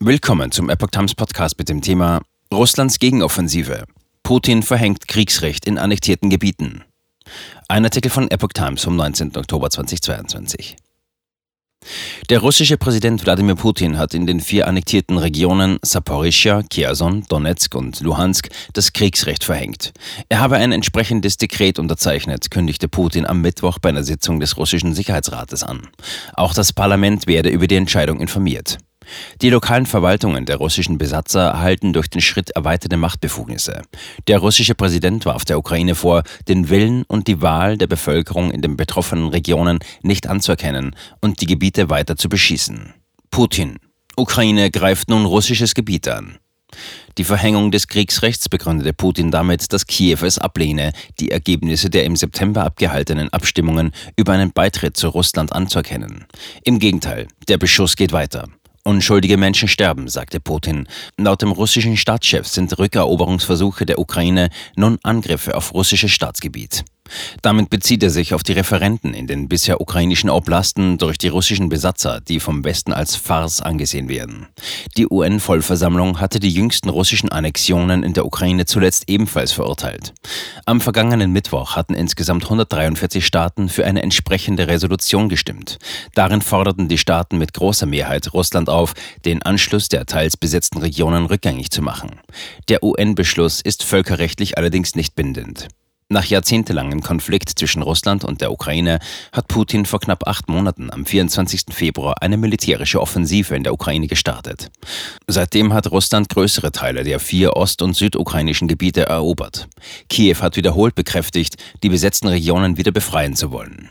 Willkommen zum Epoch Times Podcast mit dem Thema Russlands Gegenoffensive. Putin verhängt Kriegsrecht in annektierten Gebieten. Ein Artikel von Epoch Times vom 19. Oktober 2022. Der russische Präsident Wladimir Putin hat in den vier annektierten Regionen Saporischja, Kherson, Donetsk und Luhansk das Kriegsrecht verhängt. Er habe ein entsprechendes Dekret unterzeichnet, kündigte Putin am Mittwoch bei einer Sitzung des russischen Sicherheitsrates an. Auch das Parlament werde über die Entscheidung informiert. Die lokalen Verwaltungen der russischen Besatzer erhalten durch den Schritt erweiterte Machtbefugnisse. Der russische Präsident warf der Ukraine vor, den Willen und die Wahl der Bevölkerung in den betroffenen Regionen nicht anzuerkennen und die Gebiete weiter zu beschießen. Putin. Ukraine greift nun russisches Gebiet an. Die Verhängung des Kriegsrechts begründete Putin damit, dass Kiew es ablehne, die Ergebnisse der im September abgehaltenen Abstimmungen über einen Beitritt zu Russland anzuerkennen. Im Gegenteil, der Beschuss geht weiter. Unschuldige Menschen sterben, sagte Putin. Laut dem russischen Staatschef sind Rückeroberungsversuche der Ukraine nun Angriffe auf russisches Staatsgebiet. Damit bezieht er sich auf die Referenten in den bisher ukrainischen Oblasten durch die russischen Besatzer, die vom Westen als Farce angesehen werden. Die UN-Vollversammlung hatte die jüngsten russischen Annexionen in der Ukraine zuletzt ebenfalls verurteilt. Am vergangenen Mittwoch hatten insgesamt 143 Staaten für eine entsprechende Resolution gestimmt. Darin forderten die Staaten mit großer Mehrheit Russland auf, den Anschluss der teils besetzten Regionen rückgängig zu machen. Der UN-Beschluss ist völkerrechtlich allerdings nicht bindend. Nach jahrzehntelangem Konflikt zwischen Russland und der Ukraine hat Putin vor knapp acht Monaten am 24. Februar eine militärische Offensive in der Ukraine gestartet. Seitdem hat Russland größere Teile der vier ost- und südukrainischen Gebiete erobert. Kiew hat wiederholt bekräftigt, die besetzten Regionen wieder befreien zu wollen.